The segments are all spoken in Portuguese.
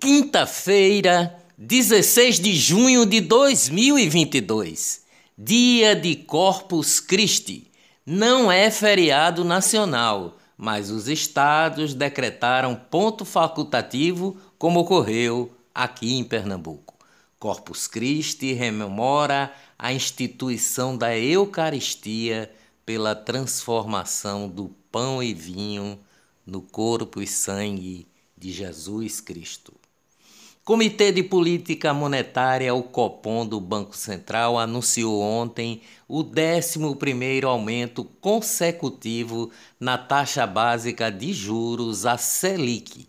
Quinta-feira, 16 de junho de 2022, dia de Corpus Christi. Não é feriado nacional, mas os estados decretaram ponto facultativo, como ocorreu aqui em Pernambuco. Corpus Christi rememora a instituição da Eucaristia pela transformação do pão e vinho no corpo e sangue de Jesus Cristo. Comitê de Política Monetária, o Copom do Banco Central, anunciou ontem o 11º aumento consecutivo na taxa básica de juros, a Selic,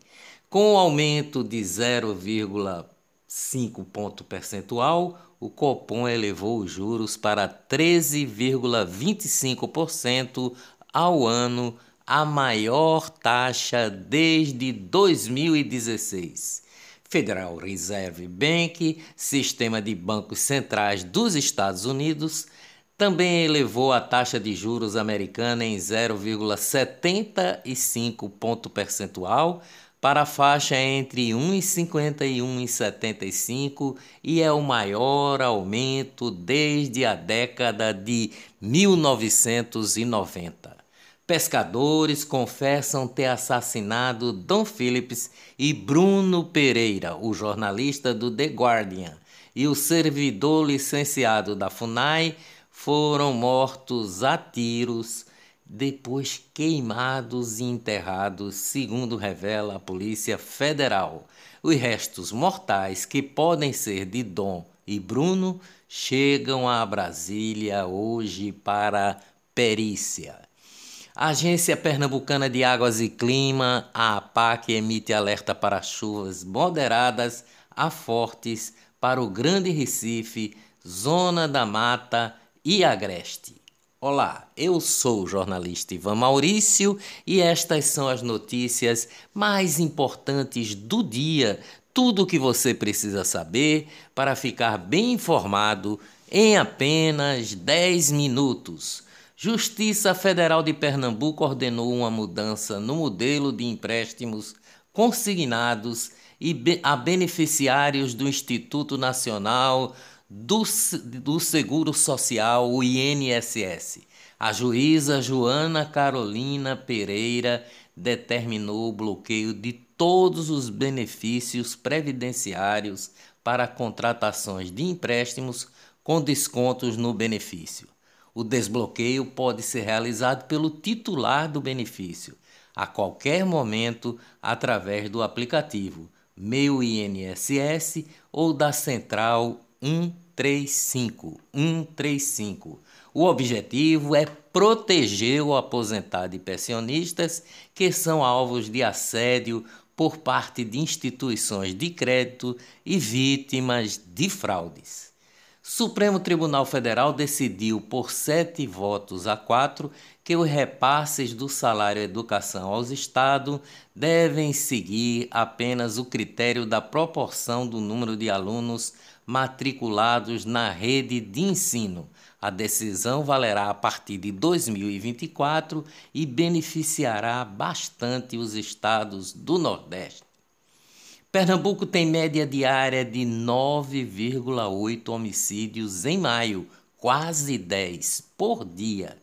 com o aumento de 0,5 ponto percentual, o Copom elevou os juros para 13,25% ao ano, a maior taxa desde 2016. Federal Reserve Bank, sistema de bancos centrais dos Estados Unidos, também elevou a taxa de juros americana em 0,75 ponto percentual para a faixa entre 1,50 e 1,75 e é o maior aumento desde a década de 1990. Pescadores confessam ter assassinado Dom Phillips e Bruno Pereira, o jornalista do The Guardian, e o servidor licenciado da FUNAI foram mortos a tiros depois queimados e enterrados, segundo revela a Polícia Federal. Os restos mortais, que podem ser de Dom e Bruno, chegam a Brasília hoje para perícia. Agência Pernambucana de Águas e Clima, a APAC, emite alerta para chuvas moderadas a fortes para o Grande Recife, Zona da Mata e Agreste. Olá, eu sou o jornalista Ivan Maurício e estas são as notícias mais importantes do dia. Tudo o que você precisa saber para ficar bem informado em apenas 10 minutos. Justiça Federal de Pernambuco ordenou uma mudança no modelo de empréstimos consignados e a beneficiários do Instituto Nacional do, do Seguro Social, o INSS. A juíza Joana Carolina Pereira determinou o bloqueio de todos os benefícios previdenciários para contratações de empréstimos com descontos no benefício. O desbloqueio pode ser realizado pelo titular do benefício a qualquer momento através do aplicativo Meu INSS ou da central 135. 135. O objetivo é proteger o aposentado e pensionistas que são alvos de assédio por parte de instituições de crédito e vítimas de fraudes. Supremo Tribunal Federal decidiu por sete votos a quatro que os repasses do salário educação aos estados devem seguir apenas o critério da proporção do número de alunos matriculados na rede de ensino. A decisão valerá a partir de 2024 e beneficiará bastante os estados do Nordeste. Pernambuco tem média diária de 9,8 homicídios em maio, quase 10 por dia.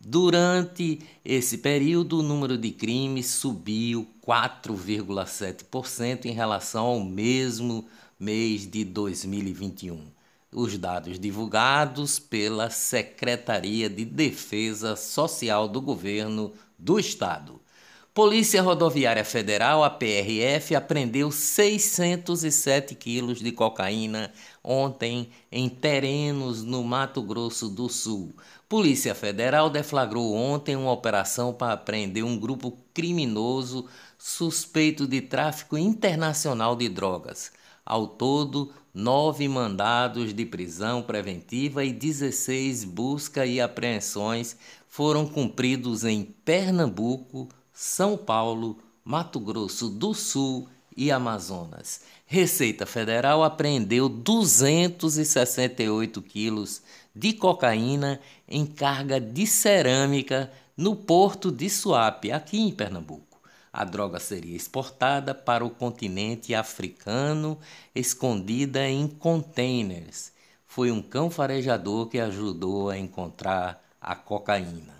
Durante esse período, o número de crimes subiu 4,7% em relação ao mesmo mês de 2021. Os dados divulgados pela Secretaria de Defesa Social do Governo do Estado. Polícia Rodoviária Federal, a PRF, apreendeu 607 quilos de cocaína ontem em terrenos no Mato Grosso do Sul. Polícia Federal deflagrou ontem uma operação para apreender um grupo criminoso suspeito de tráfico internacional de drogas. Ao todo, nove mandados de prisão preventiva e 16 busca e apreensões foram cumpridos em Pernambuco, São Paulo, Mato Grosso do Sul e Amazonas. Receita Federal apreendeu 268 quilos de cocaína em carga de cerâmica no porto de Suape, aqui em Pernambuco. A droga seria exportada para o continente africano, escondida em containers. Foi um cão farejador que ajudou a encontrar a cocaína.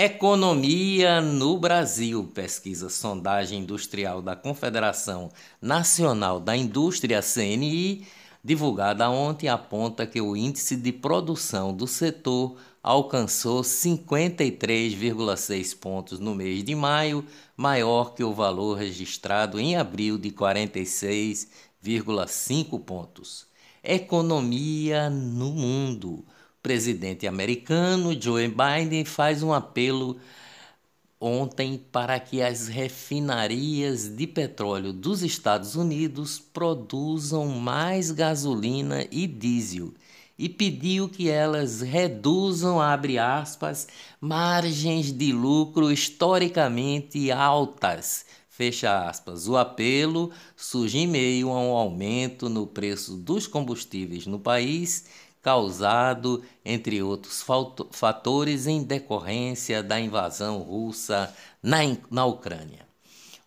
Economia no Brasil, pesquisa sondagem industrial da Confederação Nacional da Indústria CNI, divulgada ontem, aponta que o índice de produção do setor alcançou 53,6 pontos no mês de maio, maior que o valor registrado em abril de 46,5 pontos. Economia no mundo. Presidente americano Joe Biden faz um apelo ontem para que as refinarias de petróleo dos Estados Unidos produzam mais gasolina e diesel e pediu que elas reduzam, abre aspas, margens de lucro historicamente altas, fecha aspas. O apelo surge em meio a um aumento no preço dos combustíveis no país, causado, entre outros fatores, em decorrência da invasão russa na, na Ucrânia.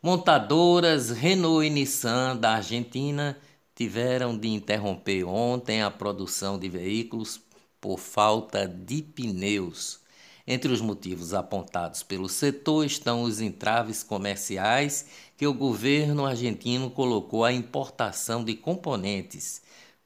Montadoras Renault e Nissan da Argentina tiveram de interromper ontem a produção de veículos por falta de pneus. Entre os motivos apontados pelo setor estão os entraves comerciais que o governo argentino colocou à importação de componentes,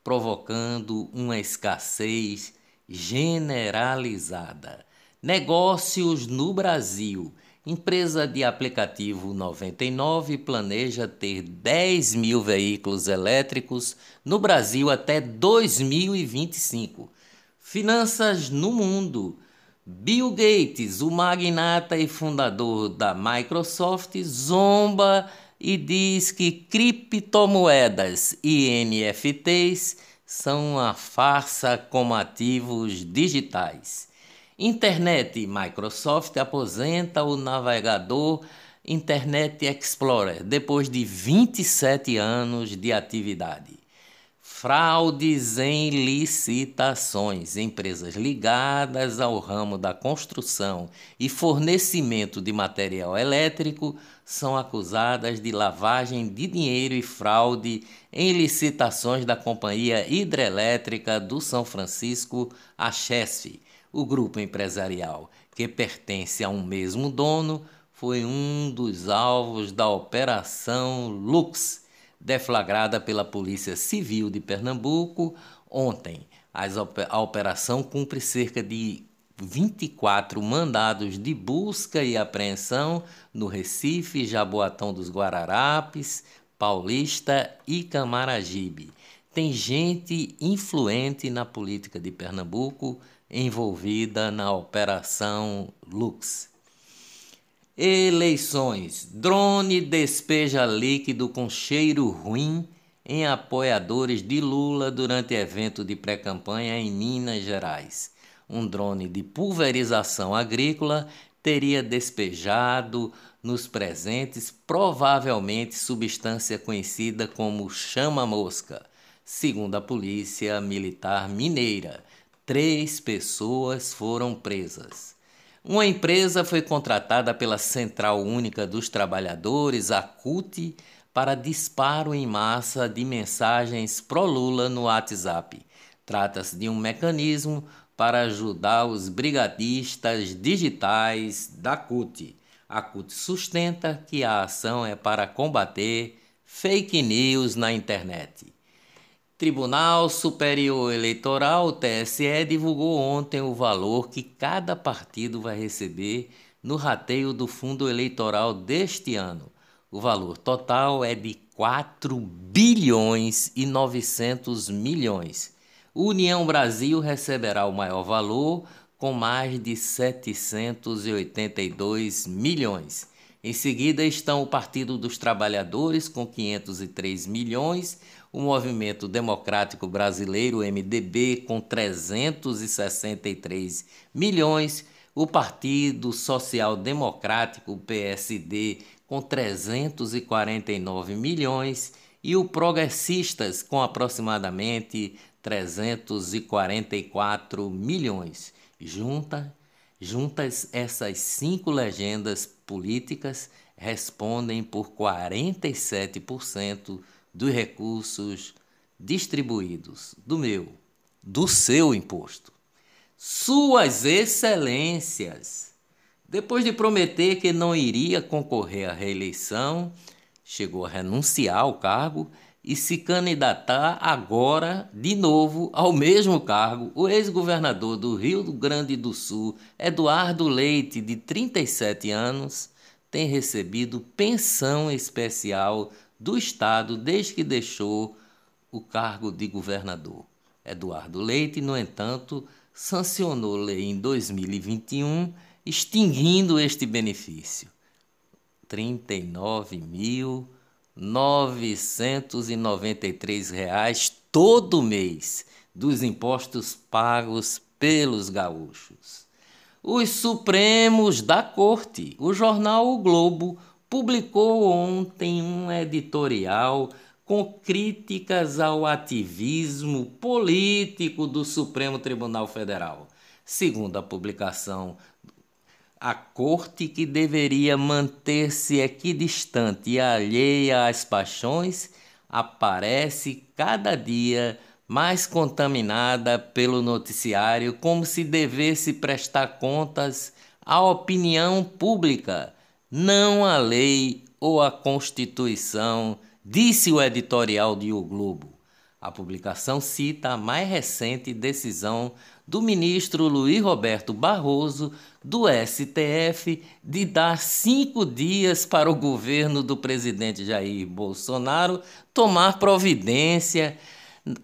provocando uma escassez generalizada. Negócios no Brasil. Empresa de aplicativo 99 planeja ter 10 mil veículos elétricos no Brasil até 2025. Finanças no mundo. Bill Gates, o magnata e fundador da Microsoft, zomba e diz que criptomoedas e NFTs são uma farsa como ativos digitais. Internet Microsoft aposenta o navegador Internet Explorer depois de 27 anos de atividade. Fraudes em licitações. Empresas ligadas ao ramo da construção e fornecimento de material elétrico são acusadas de lavagem de dinheiro e fraude em licitações da Companhia Hidrelétrica do São Francisco, a Chesf o grupo empresarial, que pertence a um mesmo dono, foi um dos alvos da Operação Lux, deflagrada pela Polícia Civil de Pernambuco ontem. A operação cumpre cerca de 24 mandados de busca e apreensão no Recife, Jaboatão dos Guararapes, Paulista e Camaragibe. Tem gente influente na política de Pernambuco envolvida na Operação Lux. Eleições: drone despeja líquido com cheiro ruim em apoiadores de Lula durante evento de pré-campanha em Minas Gerais. Um drone de pulverização agrícola teria despejado nos presentes provavelmente substância conhecida como chama-mosca, segundo a Polícia Militar Mineira três pessoas foram presas. Uma empresa foi contratada pela Central Única dos Trabalhadores, a CUT, para disparo em massa de mensagens pró-Lula no WhatsApp. Trata-se de um mecanismo para ajudar os brigadistas digitais da CUT. A CUT sustenta que a ação é para combater fake news na internet. Tribunal Superior Eleitoral, TSE, divulgou ontem o valor que cada partido vai receber no rateio do fundo eleitoral deste ano. O valor total é de 4 bilhões e 900 milhões. União Brasil receberá o maior valor com mais de 782 milhões. Em seguida estão o Partido dos Trabalhadores com 503 milhões, o Movimento Democrático Brasileiro, MDB, com 363 milhões, o Partido Social Democrático, PSD, com 349 milhões e o Progressistas, com aproximadamente 344 milhões. Junta, juntas essas cinco legendas políticas, respondem por 47% dos recursos distribuídos do meu, do seu imposto. Suas Excelências, depois de prometer que não iria concorrer à reeleição, chegou a renunciar ao cargo e se candidatar agora de novo ao mesmo cargo o ex-governador do Rio Grande do Sul, Eduardo Leite, de 37 anos, tem recebido pensão especial do Estado desde que deixou o cargo de governador. Eduardo Leite, no entanto, sancionou lei em 2021 extinguindo este benefício. 39.993 reais todo mês dos impostos pagos pelos gaúchos. Os Supremos da Corte, o jornal O Globo, publicou ontem um editorial com críticas ao ativismo político do Supremo Tribunal Federal. Segundo a publicação, a corte que deveria manter-se equidistante e alheia às paixões aparece cada dia mais contaminada pelo noticiário, como se devesse prestar contas à opinião pública, não à lei ou à Constituição, disse o editorial de O Globo. A publicação cita a mais recente decisão do ministro Luiz Roberto Barroso, do STF, de dar cinco dias para o governo do presidente Jair Bolsonaro tomar providência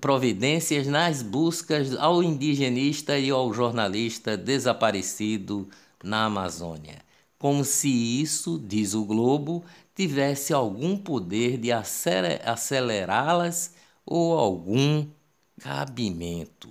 providências nas buscas ao indigenista e ao jornalista desaparecido na Amazônia. Como se isso, diz o Globo, tivesse algum poder de acelerá-las ou algum cabimento.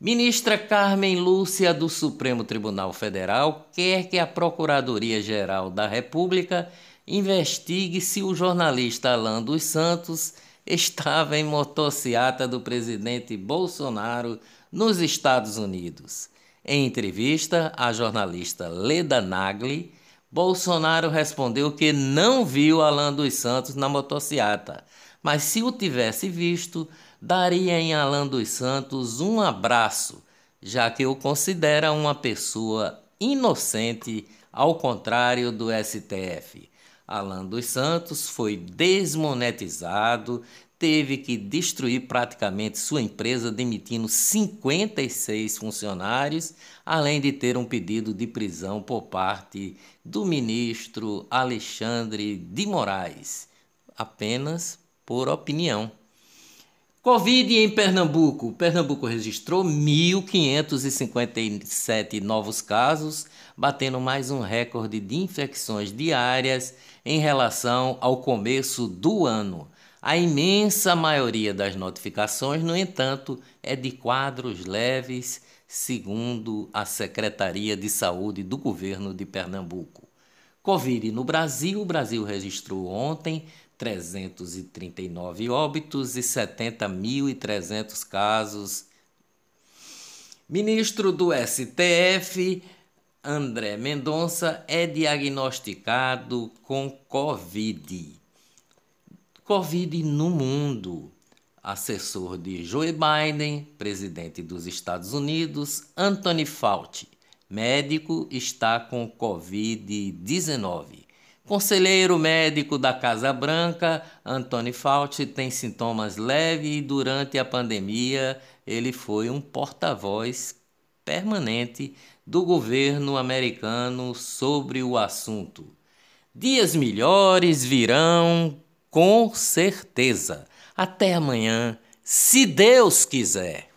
Ministra Carmen Lúcia do Supremo Tribunal Federal quer que a Procuradoria-Geral da República investigue se o jornalista Alain dos Santos estava em motociata do presidente Bolsonaro nos Estados Unidos. Em entrevista à jornalista Leda Nagli, Bolsonaro respondeu que não viu Alan dos Santos na motociata, mas se o tivesse visto, daria em Alan dos Santos um abraço, já que o considera uma pessoa inocente, ao contrário do STF. Alan dos Santos foi desmonetizado, teve que destruir praticamente sua empresa, demitindo 56 funcionários, além de ter um pedido de prisão por parte do ministro Alexandre de Moraes, apenas por opinião. Covid em Pernambuco. Pernambuco registrou 1.557 novos casos, batendo mais um recorde de infecções diárias em relação ao começo do ano. A imensa maioria das notificações, no entanto, é de quadros leves, segundo a Secretaria de Saúde do governo de Pernambuco. Covid no Brasil: o Brasil registrou ontem 339 óbitos e 70.300 casos. Ministro do STF, André Mendonça, é diagnosticado com Covid. Covid no mundo. Assessor de Joe Biden, presidente dos Estados Unidos, Anthony Fauci, médico, está com Covid-19. Conselheiro médico da Casa Branca, Antônio Fauci, tem sintomas leves e durante a pandemia ele foi um porta-voz permanente do governo americano sobre o assunto. Dias melhores virão, com certeza. Até amanhã, se Deus quiser.